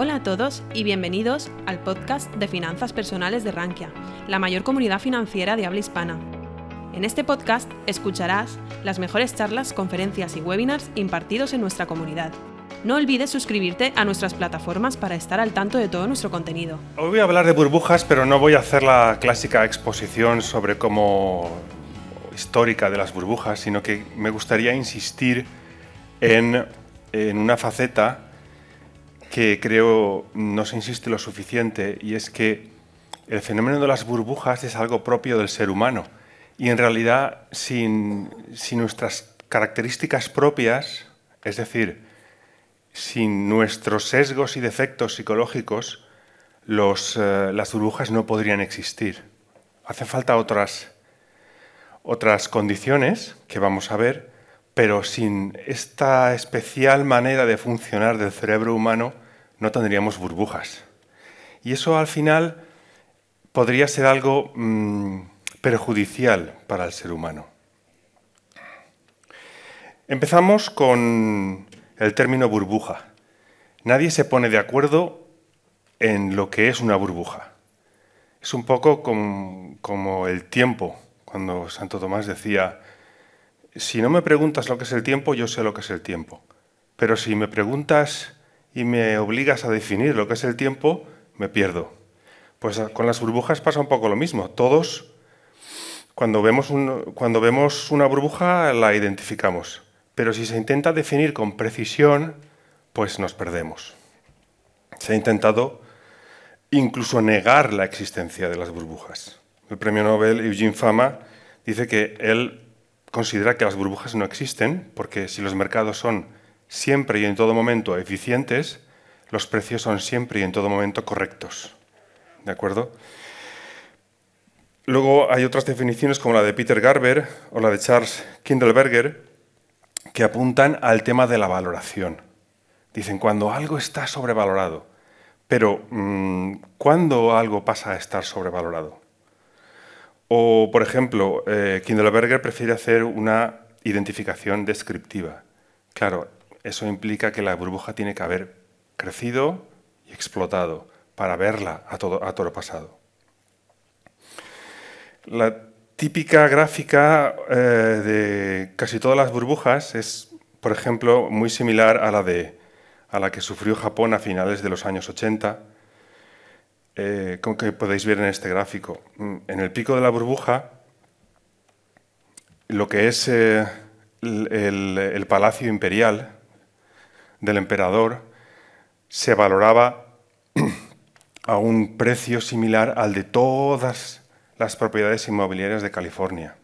Hola a todos y bienvenidos al podcast de Finanzas Personales de Rankia, la mayor comunidad financiera de habla hispana. En este podcast escucharás las mejores charlas, conferencias y webinars impartidos en nuestra comunidad. No olvides suscribirte a nuestras plataformas para estar al tanto de todo nuestro contenido. Hoy voy a hablar de burbujas, pero no voy a hacer la clásica exposición sobre cómo histórica de las burbujas, sino que me gustaría insistir en, en una faceta que creo no se insiste lo suficiente y es que el fenómeno de las burbujas es algo propio del ser humano y en realidad sin, sin nuestras características propias, es decir, sin nuestros sesgos y defectos psicológicos, eh, las burbujas no podrían existir. Hace falta otras, otras condiciones que vamos a ver pero sin esta especial manera de funcionar del cerebro humano no tendríamos burbujas. Y eso al final podría ser algo mm, perjudicial para el ser humano. Empezamos con el término burbuja. Nadie se pone de acuerdo en lo que es una burbuja. Es un poco como el tiempo, cuando Santo Tomás decía, si no me preguntas lo que es el tiempo, yo sé lo que es el tiempo. Pero si me preguntas y me obligas a definir lo que es el tiempo, me pierdo. Pues con las burbujas pasa un poco lo mismo. Todos, cuando vemos, cuando vemos una burbuja, la identificamos. Pero si se intenta definir con precisión, pues nos perdemos. Se ha intentado incluso negar la existencia de las burbujas. El premio Nobel Eugene Fama dice que él considera que las burbujas no existen, porque si los mercados son siempre y en todo momento eficientes, los precios son siempre y en todo momento correctos. ¿De acuerdo? Luego hay otras definiciones como la de Peter Garber o la de Charles Kindleberger que apuntan al tema de la valoración. Dicen cuando algo está sobrevalorado. Pero, mm, ¿cuándo algo pasa a estar sobrevalorado? O, por ejemplo, eh, Kindleberger prefiere hacer una identificación descriptiva. Claro, eso implica que la burbuja tiene que haber crecido y explotado para verla a todo, a pasado. La típica gráfica eh, de casi todas las burbujas es, por ejemplo, muy similar a la, de, a la que sufrió Japón a finales de los años 80 eh, como que podéis ver en este gráfico. Mm, en el pico de la burbuja, lo que es eh, el, palacio imperial del emperador se valoraba a un precio similar al de todas las propiedades inmobiliarias de California.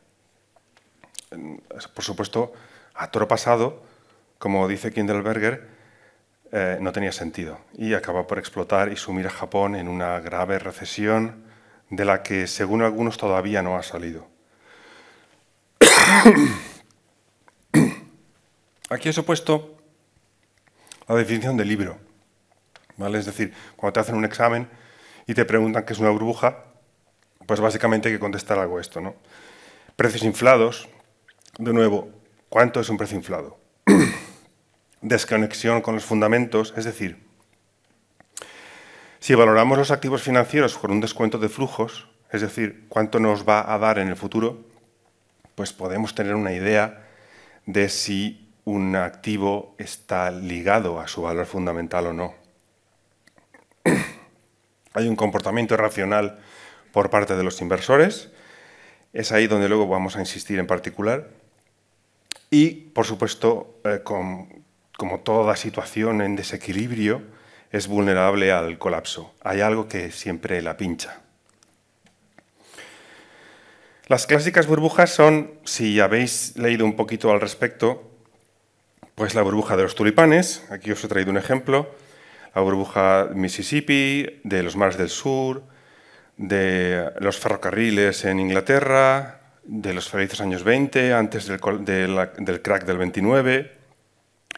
Por supuesto, a toro pasado, como dice Kindleberger, eh, no tenía sentido y acaba por explotar y sumir a Japón en una grave recesión de la que, según algunos, todavía no ha salido. Aquí he puesto la definición del libro. ¿vale? Es decir, cuando te hacen un examen y te preguntan qué es una burbuja, pues básicamente hay que contestar algo esto. ¿no? Precios inflados, de nuevo, ¿cuánto es un precio inflado? desconexión con los fundamentos, es decir, si valoramos los activos financieros con un descuento de flujos, es decir, cuánto nos va a dar en el futuro, pues podemos tener una idea de si un activo está ligado a su valor fundamental o no. Hay un comportamiento racional por parte de los inversores, es ahí donde luego vamos a insistir en particular, y por supuesto eh, como toda situación en desequilibrio, es vulnerable al colapso. Hay algo que siempre la pincha. Las clásicas burbujas son, si habéis leído un poquito al respecto, pues la burbuja de los tulipanes, aquí os he traído un ejemplo, la burbuja Mississippi, de los mares del sur, de los ferrocarriles en Inglaterra, de los felices años 20, antes del, crack del 29,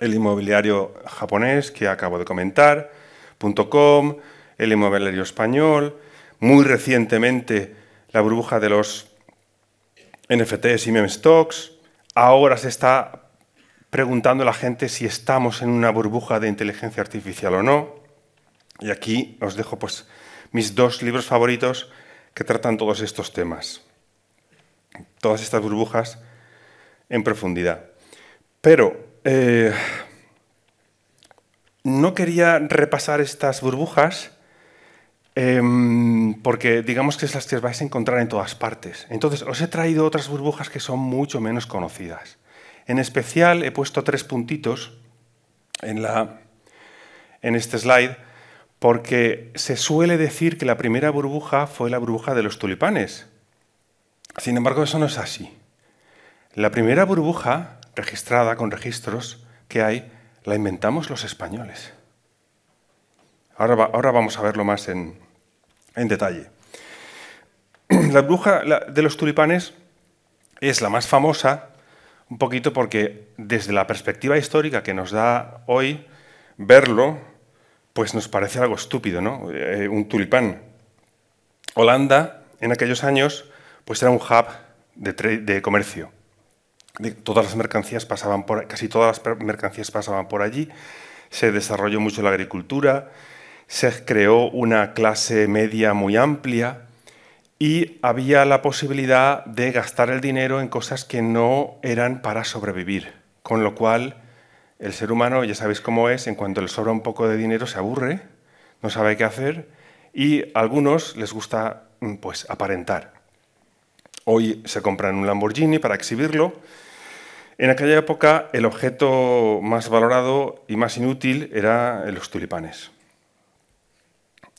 el inmobiliario japonés que acabo de comentar, .com, el inmobiliario español, muy recientemente la burbuja de los NFTs y meme stocks. Ahora se está preguntando la gente si estamos en una burbuja de inteligencia artificial o no. Y aquí os dejo pues, mis dos libros favoritos que tratan todos estos temas, todas estas burbujas en profundidad. Pero eh, no quería repasar estas burbujas em, porque digamos que es las que vais a encontrar en todas partes. Entonces os he traído otras burbujas que son mucho menos conocidas. En especial he puesto tres puntitos en, la, en este slide porque se suele decir que la primera burbuja fue la burbuja de los tulipanes. Sin embargo, eso no es así. La primera burbuja registrada con registros que hay la inventamos los españoles. Ahora, ahora vamos a verlo más en, detalle. La burbuja de los tulipanes es la más famosa, un poquito porque desde la perspectiva histórica que nos da hoy, verlo, pues nos parece algo estúpido, ¿no? Eh, un tulipán. Holanda, en aquellos años, pues era un hub de, de comercio todas las mercancías pasaban por, casi todas las mercancías pasaban por allí, se desarrolló mucho la agricultura, se creó una clase media muy amplia y había la posibilidad de gastar el dinero en cosas que no eran para sobrevivir, con lo cual el ser humano, ya sabéis cómo es, en cuanto le sobra un poco de dinero se aburre, no sabe qué hacer y a algunos les gusta mm, pues aparentar. Hoy se compran un Lamborghini para exhibirlo, en aquella época el objeto más valorado y más inútil era los tulipanes.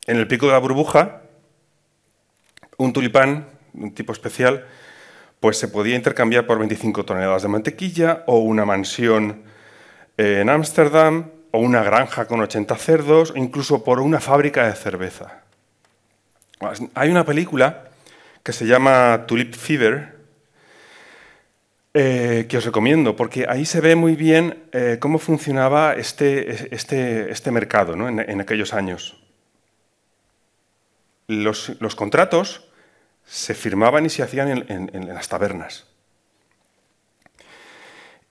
En el pico de la burbuja, un tulipán, un tipo especial, pues se podía intercambiar por 25 toneladas de mantequilla o una mansión en Ámsterdam o una granja con 80 cerdos o incluso por una fábrica de cerveza. Hay una película que se llama Tulip Fever, eh, que os recomiendo, porque ahí se ve muy bien eh, cómo funcionaba este, este, este mercado en, aquellos años. Los, contratos se firmaban y se hacían en, las tabernas.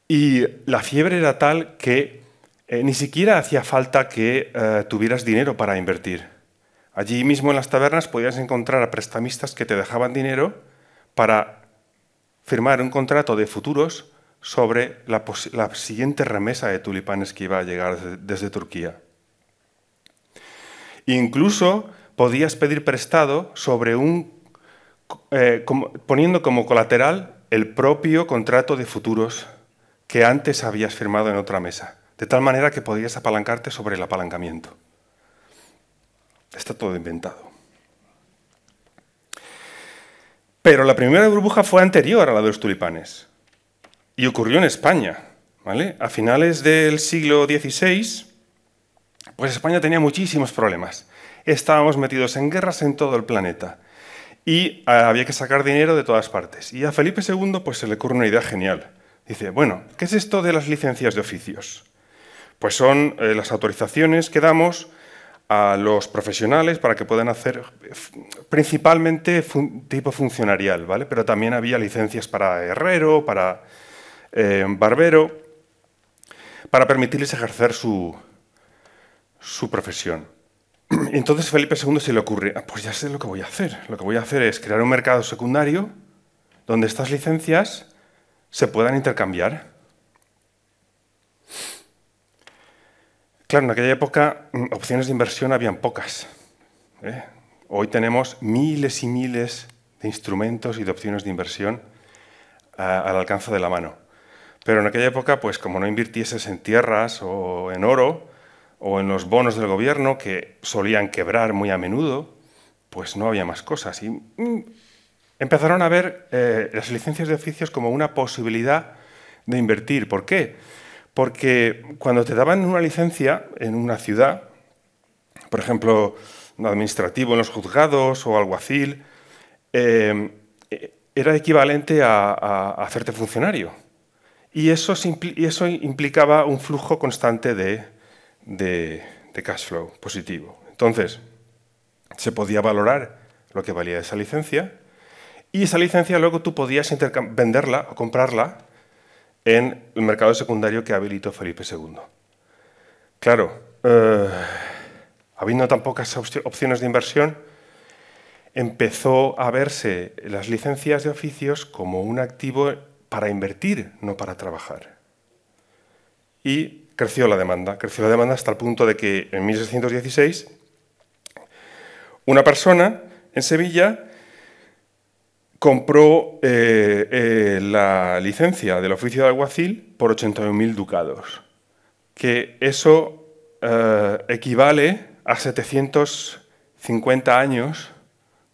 Y la fiebre era tal que eh, ni siquiera hacía falta que tuvieras dinero para invertir. Allí mismo en las tabernas podías encontrar a prestamistas que te dejaban dinero para firmar un contrato de futuros sobre la, siguiente remesa de tulipanes que iba a llegar desde, Turquía. Incluso podías pedir prestado sobre un, eh, poniendo como colateral el propio contrato de futuros que antes habías firmado en otra mesa, de tal manera que podías apalancarte sobre el apalancamiento. Está todo inventado. Pero la primera burbuja fue anterior a la de los tulipanes y ocurrió en España. ¿vale? A finales del siglo XVI, pues España tenía muchísimos problemas. Estábamos metidos en guerras en todo el planeta y ah, había que sacar dinero de todas partes. Y a Felipe II pues, se le ocurre una idea genial. Dice, bueno, ¿qué es esto de las licencias de oficios? Pues son eh, las autorizaciones que damos a los profesionales para que puedan hacer principalmente tipo funcionarial, ¿vale? Pero también había licencias para herrero, para eh, barbero, para permitirles ejercer su, su profesión. Entonces Felipe II se le ocurre, ah, pues ya sé lo que voy a hacer. Lo que voy a hacer es crear un mercado secundario donde estas licencias se puedan intercambiar. Claro, en aquella época mm, opciones de inversión habían pocas. ¿eh? Hoy tenemos miles y miles de instrumentos y de opciones de inversión al alcance de la mano. Pero en aquella época, pues como no invirtieses en tierras o en oro o en los bonos del gobierno que solían quebrar muy a menudo, pues no había más cosas. Y mm, empezaron a ver eh, las licencias de oficios como una posibilidad de invertir. ¿Por qué? Porque cuando te daban una licencia en una ciudad, por ejemplo, administrativo en los juzgados o alguacil, eh, era equivalente a, hacerte funcionario. Y eso, implicaba un flujo constante de, de, cash flow positivo. Entonces, se podía valorar lo que valía esa licencia y esa licencia luego tú podías venderla o comprarla en el mercado secundario que habilitó Felipe II. Claro, eh, habiendo tan pocas opciones de inversión, empezó a verse las licencias de oficios como un activo para invertir, no para trabajar. Y creció la demanda, creció la demanda hasta el punto de que en 1616 una persona en Sevilla compró eh, eh, la licencia del oficio de alguacil por 81.000 ducados, que eso eh, equivale a 750 años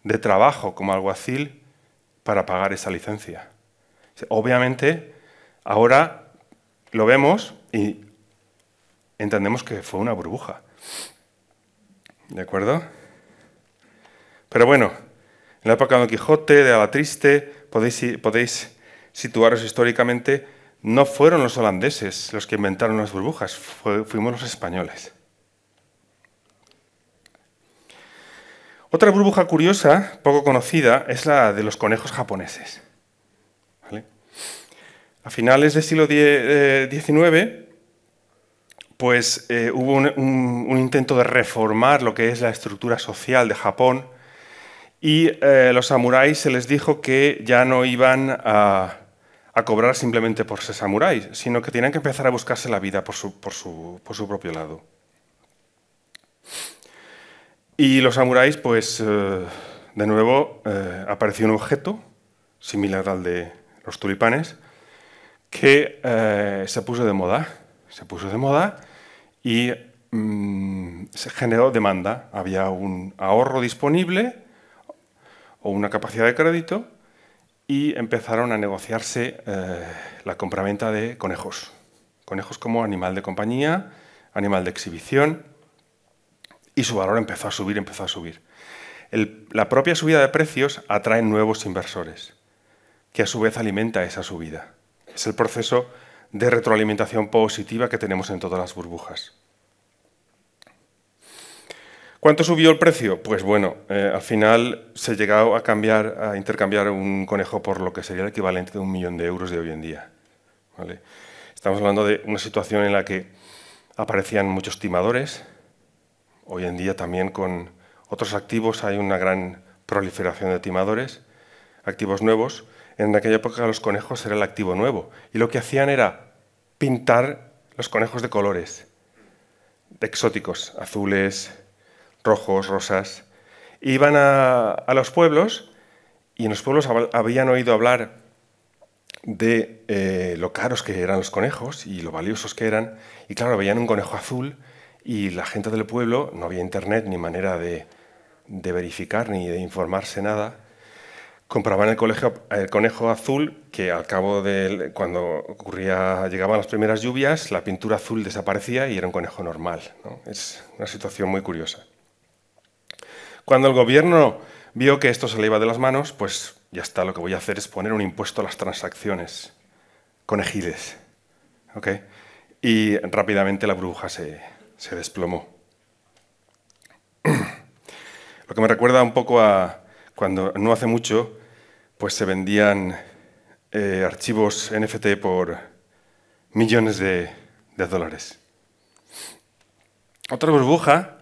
de trabajo como alguacil para pagar esa licencia. Obviamente, ahora lo vemos y entendemos que fue una burbuja. ¿De acuerdo? Pero bueno, en la época de Don Quijote, de Alatriste, podéis, podéis situaros históricamente, no fueron los holandeses los que inventaron las burbujas, fuimos los españoles. Otra burbuja curiosa, poco conocida, es la de los conejos japoneses. A finales del siglo XIX, eh, pues eh, hubo un, intento de reformar lo que es la estructura social de Japón y eh, los samuráis se les dijo que ya no iban a, cobrar simplemente por ser samuráis, sino que tenían que empezar a buscarse la vida por su, propio lado. Y los samuráis, pues, eh, de nuevo, eh, apareció un objeto similar al de los tulipanes que se puso de moda. Se puso de moda y mm, se generó demanda. Había un ahorro disponible o una capacidad de crédito y empezaron a negociarse la compraventa de conejos. Conejos como animal de compañía, animal de exhibición y su valor empezó a subir, empezó a subir. la propia subida de precios atrae nuevos inversores, que a su vez alimenta esa subida. Es el proceso de retroalimentación positiva que tenemos en todas las burbujas. ¿Cuánto subió el precio? Pues bueno, eh, al final se llegó a cambiar, a intercambiar un conejo por lo que sería el equivalente de un millón de euros de hoy en día. Estamos hablando de una situación en la que aparecían muchos timadores, Hoy en día también con otros activos hay una gran proliferación de timadores, activos nuevos. En aquella época los conejos era el activo nuevo y lo que hacían era pintar los conejos de colores, de exóticos, azules, rojos, rosas. Iban a, los pueblos y en los pueblos habían oído hablar de eh, lo caros que eran los conejos y lo valiosos que eran. Y claro, veían un conejo azul y la gente del pueblo, no había internet ni manera de, verificar ni de informarse nada, compraban el, el, conejo azul que al cabo de cuando ocurría, llegaban las primeras lluvias, la pintura azul desaparecía y era un conejo normal. Es una situación muy curiosa. Cuando el gobierno vio que esto se le iba de las manos, pues ya está, lo que voy a hacer es poner un impuesto a las transacciones conejiles. Y rápidamente la bruja se, se desplomó. Lo que me recuerda un poco a cuando no hace mucho pues se vendían eh, archivos NFT por millones de, de dólares. Otra burbuja,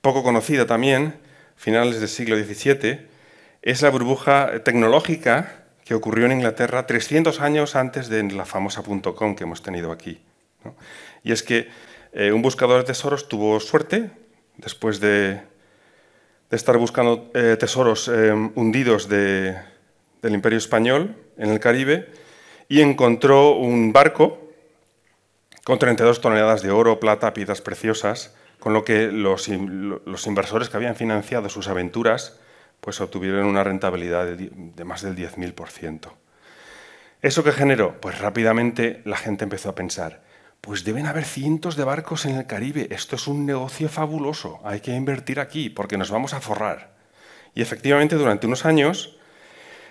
poco conocida también, finales del siglo XVII, es la burbuja tecnológica que ocurrió en Inglaterra 300 años antes de la famosa .com que hemos tenido aquí. Y es que eh, un buscador de tesoros tuvo suerte después de, estar buscando eh, tesoros hundidos del Imperio Español en el Caribe y encontró un barco con 32 toneladas de oro, plata, piedras preciosas, con lo que los, inversores que habían financiado sus aventuras pues obtuvieron una rentabilidad de, más del 10.000%. ¿Eso qué generó? Pues rápidamente la gente empezó a pensar, pues deben haber cientos de barcos en el Caribe. Esto es un negocio fabuloso. Hay que invertir aquí porque nos vamos a forrar. Y efectivamente, durante unos años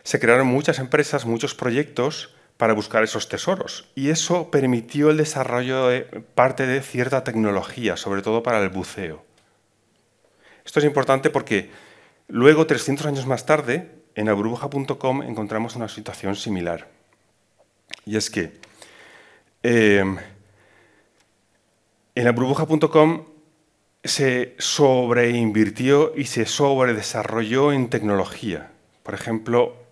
se crearon muchas empresas, muchos proyectos para buscar esos tesoros. Y eso permitió el desarrollo de parte de cierta tecnología, sobre todo para el buceo. Esto es importante porque luego, 300 años más tarde, en aburbuja.com encontramos una situación similar. Y es que eh, en la burbuja.com se sobreinvirtió y se sobredesarrolló en tecnología. Por ejemplo,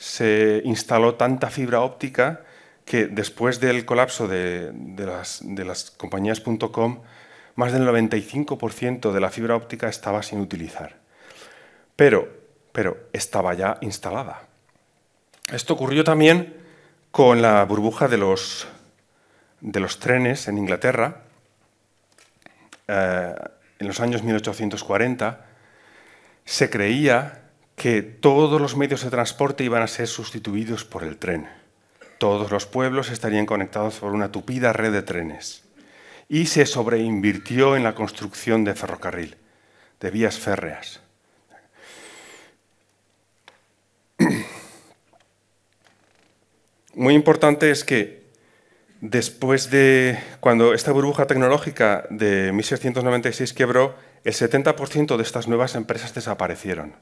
se instaló tanta fibra óptica que después del colapso de, las, de las compañías.com, más del 95% de la fibra óptica estaba sin utilizar. Pero, pero estaba ya instalada. Esto ocurrió también con la burbuja de los, de los trenes en Inglaterra. Eh, en los años 1840 se creía que todos los medios de transporte iban a ser sustituidos por el tren. Todos los pueblos estarían conectados por una tupida red de trenes. Y se sobreinvirtió en la construcción de ferrocarril, de vías férreas. Muy importante es que después de cuando esta burbuja tecnológica de 1696 quebró, el 70% de estas nuevas empresas desaparecieron.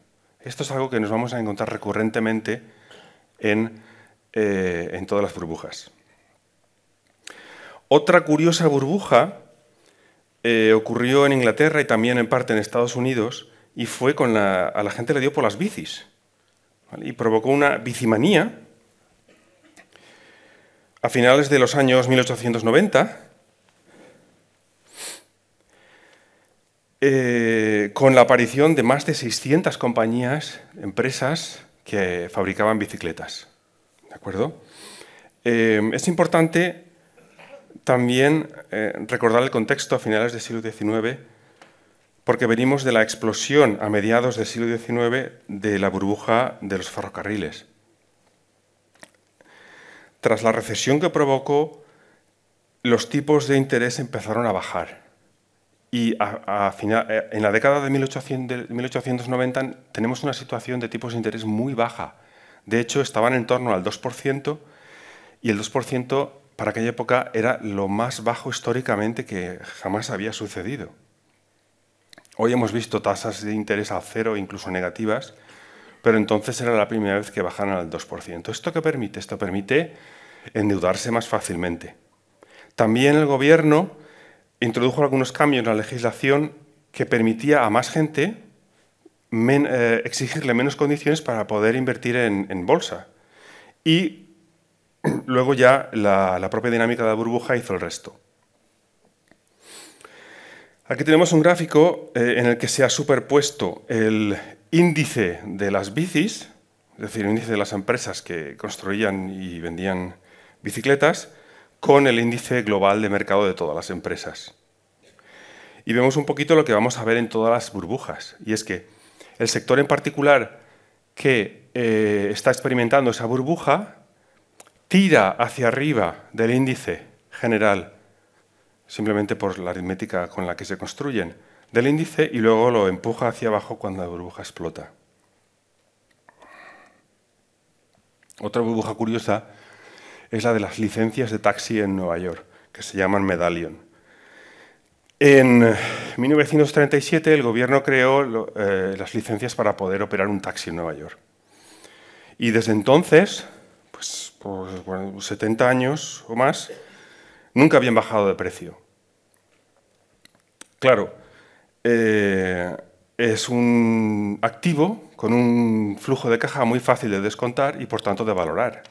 Esto es algo que nos vamos a encontrar recurrentemente en, eh, todas las burbujas. Otra curiosa burbuja eh, ocurrió en Inglaterra y también en parte en Estados Unidos y fue con la, a la gente le dio por las bicis y provocó una bicimanía a finales de los años 1890, eh, con la aparición de más de 600 compañías, empresas que fabricaban bicicletas. ¿De acuerdo? Eh, es importante también eh, recordar el contexto a finales del siglo XIX, porque venimos de la explosión a mediados del siglo XIX de la burbuja de los ferrocarriles. Tras la recesión que provocó, los tipos de interés empezaron a bajar. Y eh, en la década de, 1890 tenemos una situación de tipos de interés muy baja. De hecho, estaban en torno al 2% y el 2% para aquella época era lo más bajo históricamente que jamás había sucedido. Hoy hemos visto tasas de interés al cero, incluso negativas, pero entonces era la primera vez que bajaron al 2%. ¿Esto qué permite? Esto permite endeudarse más fácilmente. También el gobierno introdujo algunos cambios en la legislación que permitía a más gente eh, exigirle menos condiciones para poder invertir en, bolsa. Y luego ya la, propia dinámica de la burbuja hizo el resto. Aquí tenemos un gráfico eh, en el que se ha superpuesto el índice de las bicis, es decir, el índice de las empresas que construían y vendían bicicletas, con el índice global de mercado de todas las empresas. Y vemos un poquito lo que vamos a ver en todas las burbujas, y es que el sector en particular que eh, está experimentando esa burbuja tira hacia arriba del índice general, simplemente por la aritmética con la que se construyen, del índice y luego lo empuja hacia abajo cuando la burbuja explota. Otra burbuja curiosa es la de las licencias de taxi en Nueva York, que se llaman Medallion. En 1937 el gobierno creó eh, las licencias para poder operar un taxi en Nueva York. Y desde entonces, pues por 70 años o más, nunca habían bajado de precio. Claro, eh, es un activo con un flujo de caja muy fácil de descontar y por tanto de valorar.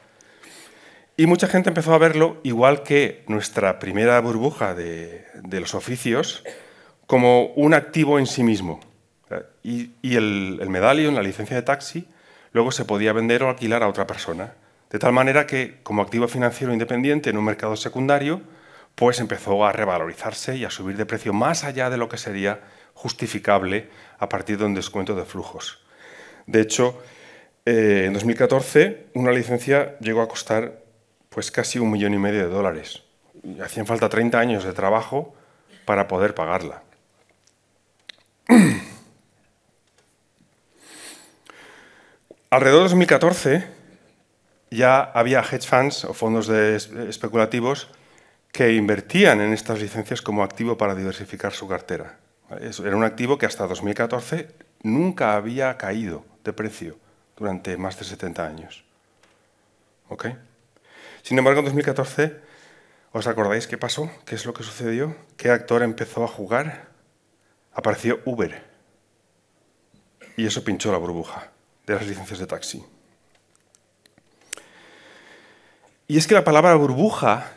Y mucha gente empezó a verlo, igual que nuestra primera burbuja de, los oficios, como un activo en sí mismo. Y, el, el medallion, la licencia de taxi, luego se podía vender o alquilar a otra persona. De tal manera que, como activo financiero independiente en un mercado secundario, pues empezó a revalorizarse y a subir de precio más allá de lo que sería justificable a partir de un descuento de flujos. De hecho, eh, en 2014 una licencia llegó a costar pues casi un millón y medio de dólares. Hacían falta 30 años de trabajo para poder pagarla. Alrededor de 2014 ya había hedge funds o fondos especulativos que invertían en estas licencias como activo para diversificar su cartera. Era un activo que hasta 2014 nunca había caído de precio durante más de 70 años. Sin embargo, en 2014, ¿os acordáis qué pasó? ¿Qué es lo que sucedió? ¿Qué actor empezó a jugar? apareció Uber. Y eso pinchó la burbuja de las licencias de taxi. Y es que la palabra burbuja,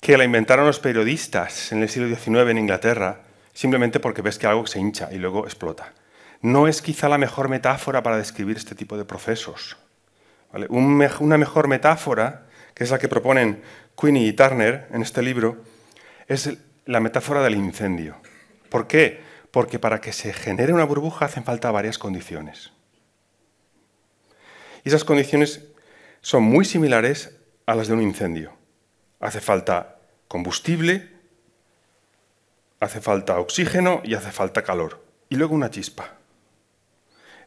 que la inventaron los periodistas en el siglo XIX en Inglaterra, simplemente porque ves que algo se hincha y luego explota, no es quizá la mejor metáfora para describir este tipo de procesos. Una mejor metáfora, que es la que proponen Queenie y Turner en este libro, es la metáfora del incendio. ¿Por qué? Porque para que se genere una burbuja hacen falta varias condiciones. Y esas condiciones son muy similares a las de un incendio. Hace falta combustible, hace falta oxígeno y hace falta calor. Y luego una chispa.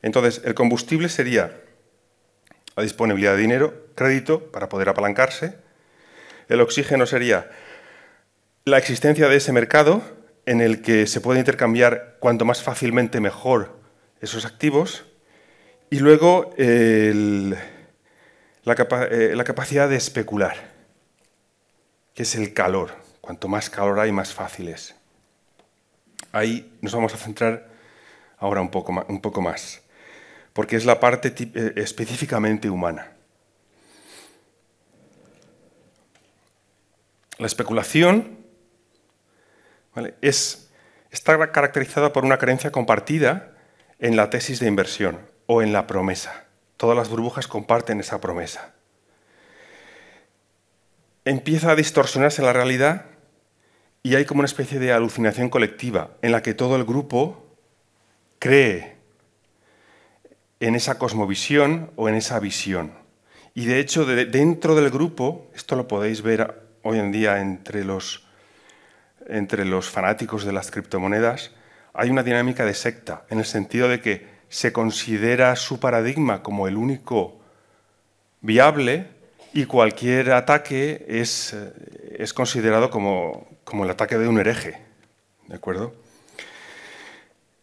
Entonces, el combustible sería la disponibilidad de dinero, crédito, para poder apalancarse. El oxígeno sería la existencia de ese mercado en el que se puede intercambiar cuanto más fácilmente mejor esos activos. Y luego eh, la, capacidad de especular, que es el calor. Cuanto más calor hay, más fácil es. Ahí nos vamos a centrar ahora un poco, un poco más, porque es la parte eh, específicamente humana. La especulación es, está caracterizada por una creencia compartida en la tesis de inversión o en la promesa. Todas las burbujas comparten esa promesa. Empieza a distorsionarse la realidad y hay como una especie de alucinación colectiva en la que todo el grupo cree en esa cosmovisión o en esa visión. Y de hecho, dentro del grupo, esto lo podéis ver hoy en día entre los entre los fanáticos de las criptomonedas, hay una dinámica de secta, en el sentido de que se considera su paradigma como el único viable y cualquier ataque es, eh, es considerado como, como el ataque de un hereje. ¿De acuerdo?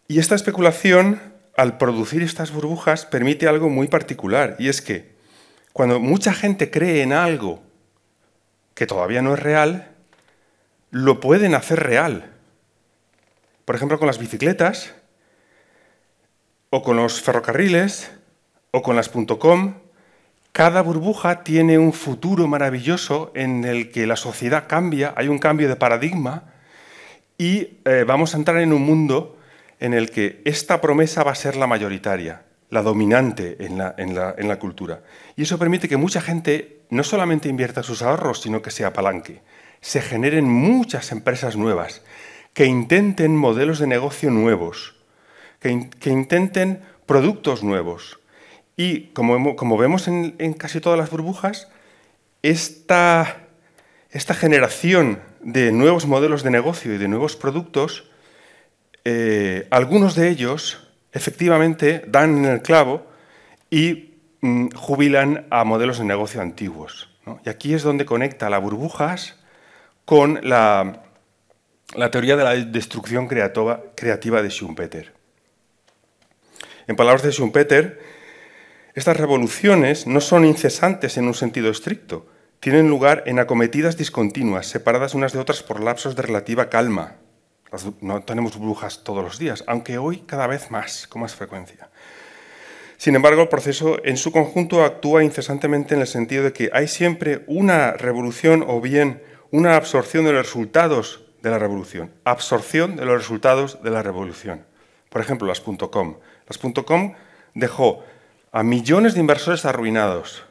Y esta especulación, al producir estas burbujas, permite algo muy particular, y es que cuando mucha gente cree en algo que todavía no es real, lo pueden hacer real. Por ejemplo, con las bicicletas, o con los ferrocarriles, o con las .com, cada burbuja tiene un futuro maravilloso en el que la sociedad cambia, hay un cambio de paradigma y eh, vamos a entrar en un mundo en el que esta promesa va a ser la mayoritaria, la dominante en la, cultura. Y eso permite que mucha gente no solamente invierta sus ahorros, sino que se apalanque se generen muchas empresas nuevas que intenten modelos de negocio nuevos, que, intenten productos nuevos. Y como, vemos en, casi todas las burbujas, esta, generación de nuevos modelos de negocio y de nuevos productos, eh, algunos de ellos efectivamente dan en el clavo y mm, jubilan a modelos de negocio antiguos. Y aquí es donde conecta las burbujas con la, teoría de la destrucción creativa de Schumpeter. En palabras de Schumpeter, estas revoluciones no son incesantes en un sentido estricto, tienen lugar en acometidas discontinuas, separadas unas de otras por lapsos de relativa calma. No tenemos brujas todos los días, aunque hoy cada vez más, con más frecuencia. Sin embargo, el proceso en su conjunto actúa incesantemente en el sentido de que hay siempre una revolución o bien una absorción de los resultados de la revolución. Absorción de los resultados de la revolución. Por ejemplo, las .com. Las .com dejó a millones de inversores arruinados,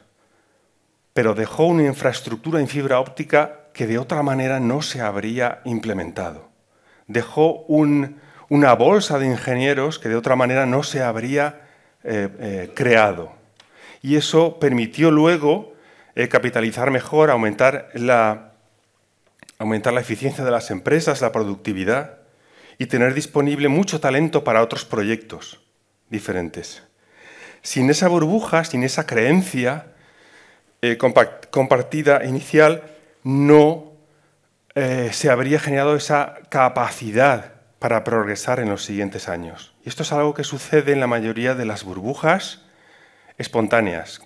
pero dejó una infraestructura en fibra óptica que de otra manera no se habría implementado. Dejó una bolsa de ingenieros que de otra manera no se habría eh, eh, creado. Y eso permitió luego eh, capitalizar mejor, aumentar la aumentar la eficiencia de las empresas, la productividad y tener disponible mucho talento para otros proyectos diferentes. Sin esa burbuja, sin esa creencia compartida inicial, no eh, se habría generado esa capacidad para progresar en los siguientes años. Y esto es algo que sucede en la mayoría de las burbujas espontáneas.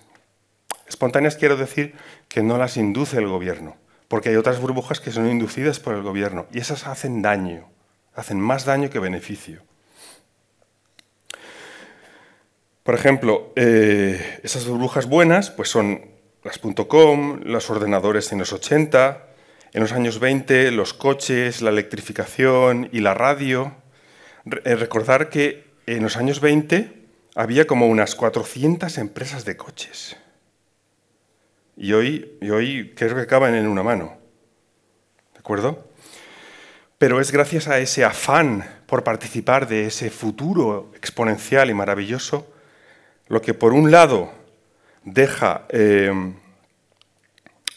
Espontáneas quiero decir que no las induce el gobierno porque hay otras burbujas que son inducidas por el gobierno y esas hacen daño, hacen más daño que beneficio. Por ejemplo, eh, esas burbujas buenas pues son las .com, los ordenadores en los 80, en los años 20 los coches, la electrificación y la radio. Eh, recordar que en los años 20 había como unas 400 empresas de coches. Y hoy, y hoy creo que acaban en una mano. ¿De acuerdo? Pero es gracias a ese afán por participar de ese futuro exponencial y maravilloso lo que por un lado deja eh,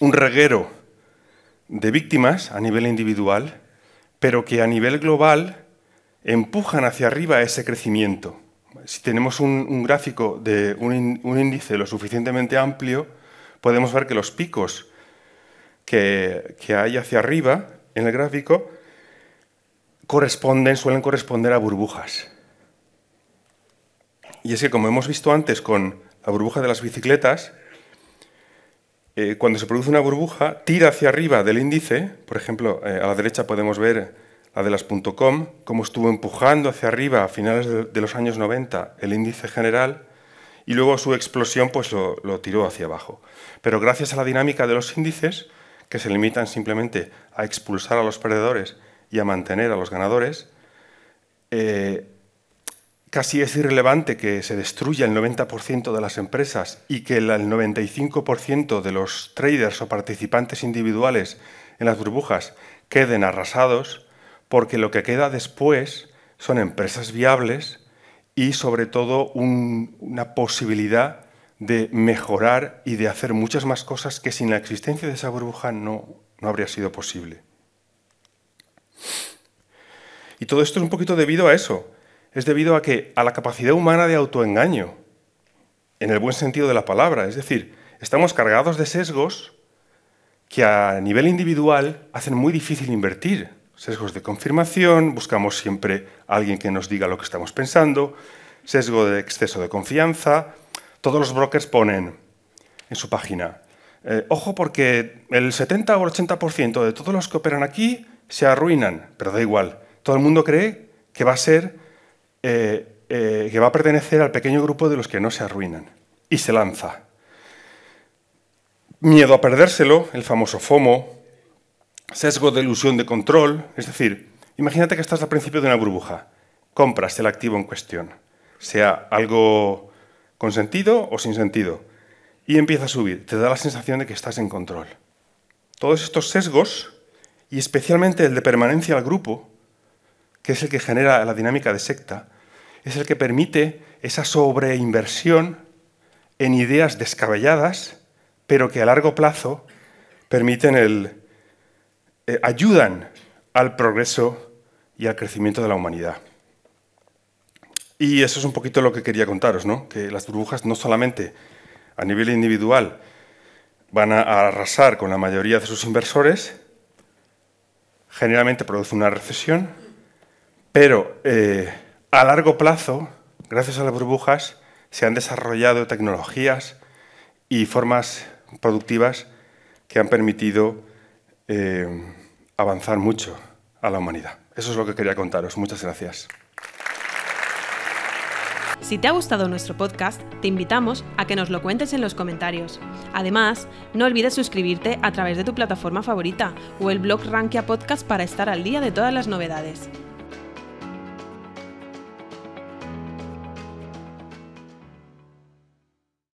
un reguero de víctimas a nivel individual, pero que a nivel global empujan hacia arriba ese crecimiento. Si tenemos un, gráfico de un, índice lo suficientemente amplio, podemos ver que los picos que, que hay hacia arriba en el gráfico corresponden, suelen corresponder a burbujas. Y es que, como hemos visto antes con la burbuja de las bicicletas, eh, cuando se produce una burbuja, tira hacia arriba del índice, por ejemplo, eh, a la derecha podemos ver la de las .com, cómo estuvo empujando hacia arriba a finales de, los años 90 el índice general, y luego su explosión pues lo, tiró hacia abajo. Pero gracias a la dinámica de los índices, que se limitan simplemente a expulsar a los perdedores y a mantener a los ganadores, eh, casi es irrelevante que se destruya el 90% de las empresas y que el 95% de los traders o participantes individuales en las burbujas queden arrasados, porque lo que queda después son empresas viables y sobre todo una posibilidad de mejorar y de hacer muchas más cosas que sin la existencia de esa burbuja no, no habría sido posible. Y todo esto es un poquito debido a eso, es debido a que a la capacidad humana de autoengaño, en el buen sentido de la palabra, es decir, estamos cargados de sesgos que a nivel individual hacen muy difícil invertir. Sesgos de confirmación, buscamos siempre a alguien que nos diga lo que estamos pensando, sesgo de exceso de confianza. Todos los brokers ponen en su página, eh, ojo porque el 70 o el 80% de todos los que operan aquí se arruinan, pero da igual. Todo el mundo cree que va a ser eh, eh, que va a pertenecer al pequeño grupo de los que no se arruinan. Y se lanza. Miedo a perdérselo, el famoso FOMO, sesgo de ilusión de control, es decir, imagínate que estás al principio de una burbuja, compras el activo en cuestión, sea algo con sentido o sin sentido, y empieza a subir, te da la sensación de que estás en control. Todos estos sesgos, y especialmente el de permanencia al grupo, que es el que genera la dinámica de secta, es el que permite esa sobreinversión en ideas descabelladas, pero que a largo plazo permiten el, eh, ayudan al progreso y al crecimiento de la humanidad. Y eso es un poquito lo que quería contaros, ¿no? que las burbujas no solamente a nivel individual van a arrasar con la mayoría de sus inversores, generalmente producen una recesión, pero eh, a largo plazo, gracias a las burbujas, se han desarrollado tecnologías y formas productivas que han permitido eh, avanzar mucho a la humanidad. Eso es lo que quería contaros. Muchas gracias. Si te ha gustado nuestro podcast, te invitamos a que nos lo cuentes en los comentarios. Además, no olvides suscribirte a través de tu plataforma favorita o el blog Rankia Podcast para estar al día de todas las novedades.